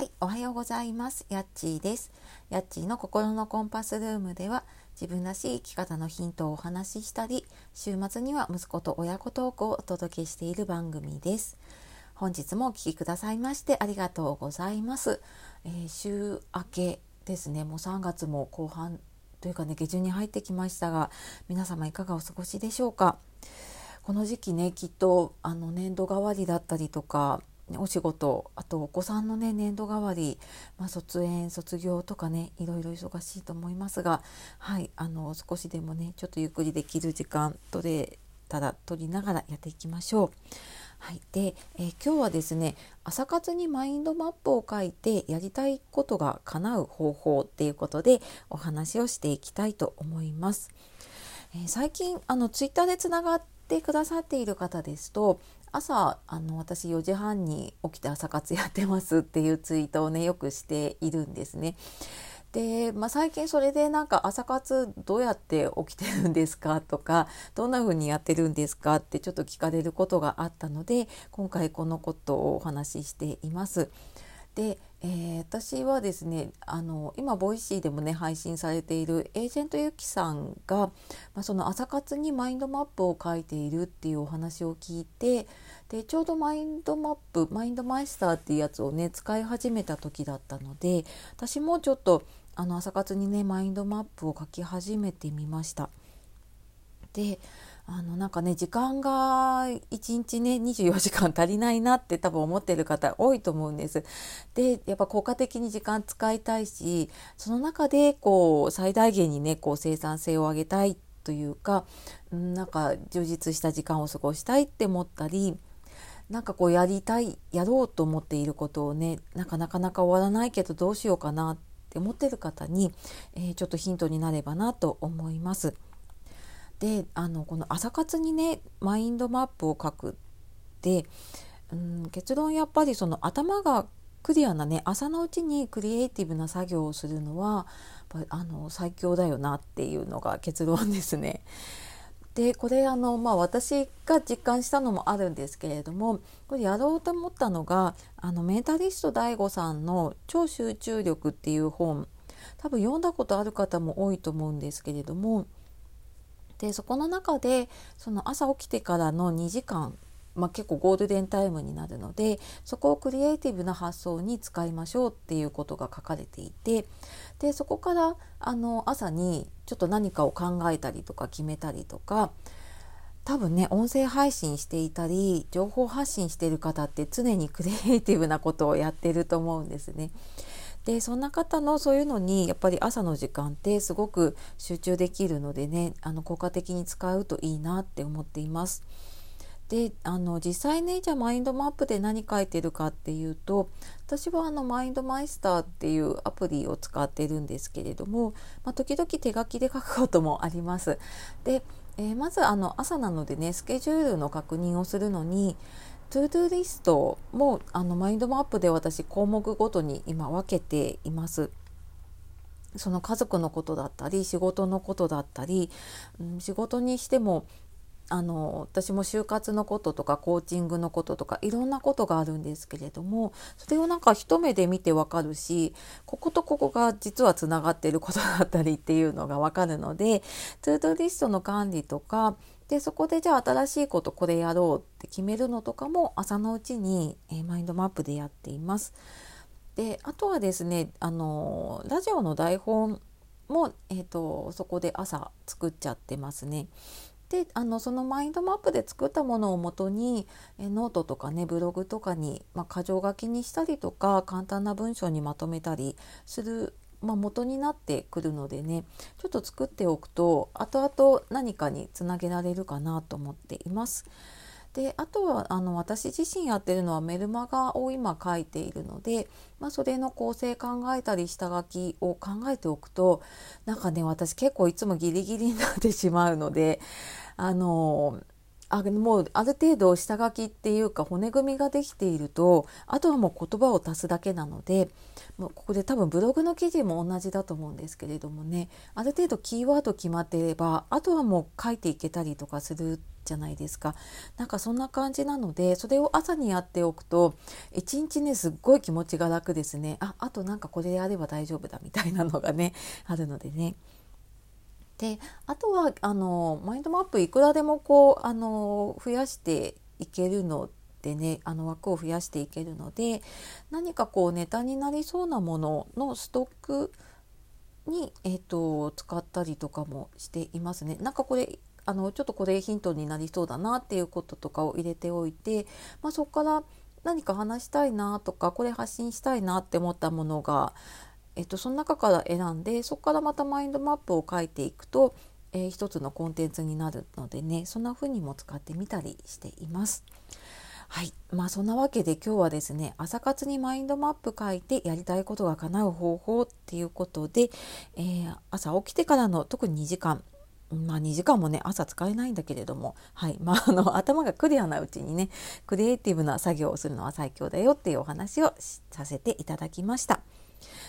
はい、おはようございます。やっちーです。やっちーの心のコンパスルームでは、自分らしい生き方のヒントをお話ししたり、週末には息子と親子トークをお届けしている番組です。本日もお聴きくださいましてありがとうございます。えー、週明けですね、もう3月も後半というかね、下旬に入ってきましたが、皆様いかがお過ごしでしょうか？この時期ねきっとあの年度替わりだったりとかお仕事あとお子さんのね年度替わり、まあ、卒園卒業とかねいろいろ忙しいと思いますがはいあの少しでもねちょっとゆっくりできる時間取れたら取りながらやっていきましょう。はい、で、えー、今日はですね朝活にマインドマップを書いてやりたいことが叶う方法っていうことでお話をしていきたいと思います。えー、最近あのツイッターでつながってくださっている方ですと朝あの私4時半に起きて朝活やってますっていうツイートをねよくしているんですね。で、まあ、最近それでなんか朝活どうやって起きてるんですかとかどんな風にやってるんですかってちょっと聞かれることがあったので今回このことをお話ししています。で、えー、私はですねあの今ボイシーでもね配信されているエージェントゆきさんが、まあ、その朝活にマインドマップを書いているっていうお話を聞いてでちょうどマインドマップマインドマイスターっていうやつをね使い始めた時だったので私もちょっとあの朝活にねマインドマップを書き始めてみました。であのなんかね時間が1日ね24時間足りないなって多分思ってる方多いと思うんです。でやっぱ効果的に時間使いたいしその中でこう最大限にねこう生産性を上げたいというかなんか充実した時間を過ごしたいって思ったりなんかこうやりたいやろうと思っていることをねなかなかなか終わらないけどどうしようかなって思ってる方に、えー、ちょっとヒントになればなと思います。であのこの朝活にねマインドマップを書くってうん結論やっぱりその頭がクリアなね朝のうちにクリエイティブな作業をするのはあの最強だよなっていうのが結論ですね。でこれあの、まあ、私が実感したのもあるんですけれどもこれやろうと思ったのがあのメンタリスト DAIGO さんの「超集中力」っていう本多分読んだことある方も多いと思うんですけれどもでそこの中でその朝起きてからの2時間、まあ、結構ゴールデンタイムになるのでそこをクリエイティブな発想に使いましょうっていうことが書かれていてでそこからあの朝にちょっと何かを考えたりとか決めたりとか多分ね音声配信していたり情報発信してる方って常にクリエイティブなことをやってると思うんですね。でそんな方のそういうのにやっぱり朝の時間ってすごく集中できるのでねあの効果的に使うといいなって思っています。であの実際ねじゃあマインドマップで何書いてるかっていうと私はあのマインドマイスターっていうアプリを使ってるんですけれども、まあ、時々手書きで書くこともあります。で、えー、まずあの朝なのでねスケジュールの確認をするのに to do リストもあのマインドマップで私項目ごとに今分けています。その家族のことだったり仕事のことだったり、うん、仕事にしてもあの私も就活のこととかコーチングのこととかいろんなことがあるんですけれどもそれをなんか一目で見てわかるしこことここが実はつながっていることだったりっていうのがわかるのでトゥードリストの管理とかでそこでじゃあ新しいことこれやろうって決めるのとかも朝のうちに、え、マインドマップでやっています。であとはですねあのラジオの台本も、えーと、そこで朝作っちゃってますね。であのそのマインドマップで作ったものをもとにえノートとかねブログとかに、まあ、箇条書きにしたりとか簡単な文章にまとめたりするまあ、元になってくるのでねちょっと作っておくと後々何かにつなげられるかなと思っています。であとはあの私自身やってるのはメルマガを今書いているので、まあ、それの構成考えたり下書きを考えておくとなんかね私結構いつもギリギリになってしまうのであのあもうある程度下書きっていうか骨組みができているとあとはもう言葉を足すだけなのでもうここで多分ブログの記事も同じだと思うんですけれどもね。ある程度キーワード決まっていればあとはもう書いていけたりとかするじゃないですか。なんかそんな感じなのでそれを朝にやっておくと一日ねすっごい気持ちが楽ですね。ああとなんかこれやれば大丈夫だみたいなのがねあるのでね。であとはあのマインドマップいくらでもこうあの増やしていけるのでねあの枠を増やしていけるので何かこうネタになりそうなもののストックに、えーと、使ったりとかもしていますね。なんかこれあのちょっとこれヒントになりそうだなっていうこととかを入れておいて、まあ、そこから何か話したいなとかこれ発信したいなって思ったものがえっと、その中から選んでそこからまたマインドマップを書いていくと、えー、一つのコンテンツになるのでねそんな風にも使ってみたりしています。はいまあそんなわけで今日はですね朝活にマインドマップ書いてやりたいことが叶う方法っていうことで、えー、朝起きてからの特に2時間まあ2時間もね朝使えないんだけれども、はいまあ、あの頭がクリアなうちにねクリエイティブな作業をするのは最強だよっていうお話をさせていただきました。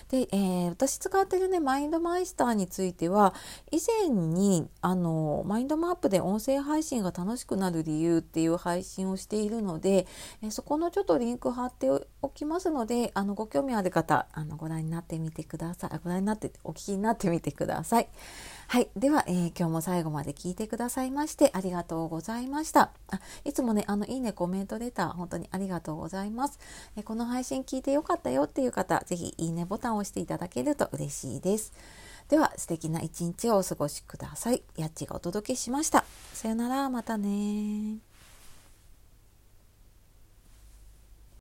で、えー、私使ってるねマインドマイスターについては以前にあのマインドマップで音声配信が楽しくなる理由っていう配信をしているので、えー、そこのちょっとリンク貼っておきますのであのご興味ある方あのご覧になってみてくださいご覧になってお聞きになってみてください。はい。では、えー、今日も最後まで聞いてくださいましてありがとうございました。あいつもね、あの、いいね、コメントレタ、本当にありがとうございます。え、この配信聞いてよかったよっていう方、ぜひいいねボタンを押していただけると嬉しいです。では、素敵な一日をお過ごしください。やっちがお届けしました。さよなら、またね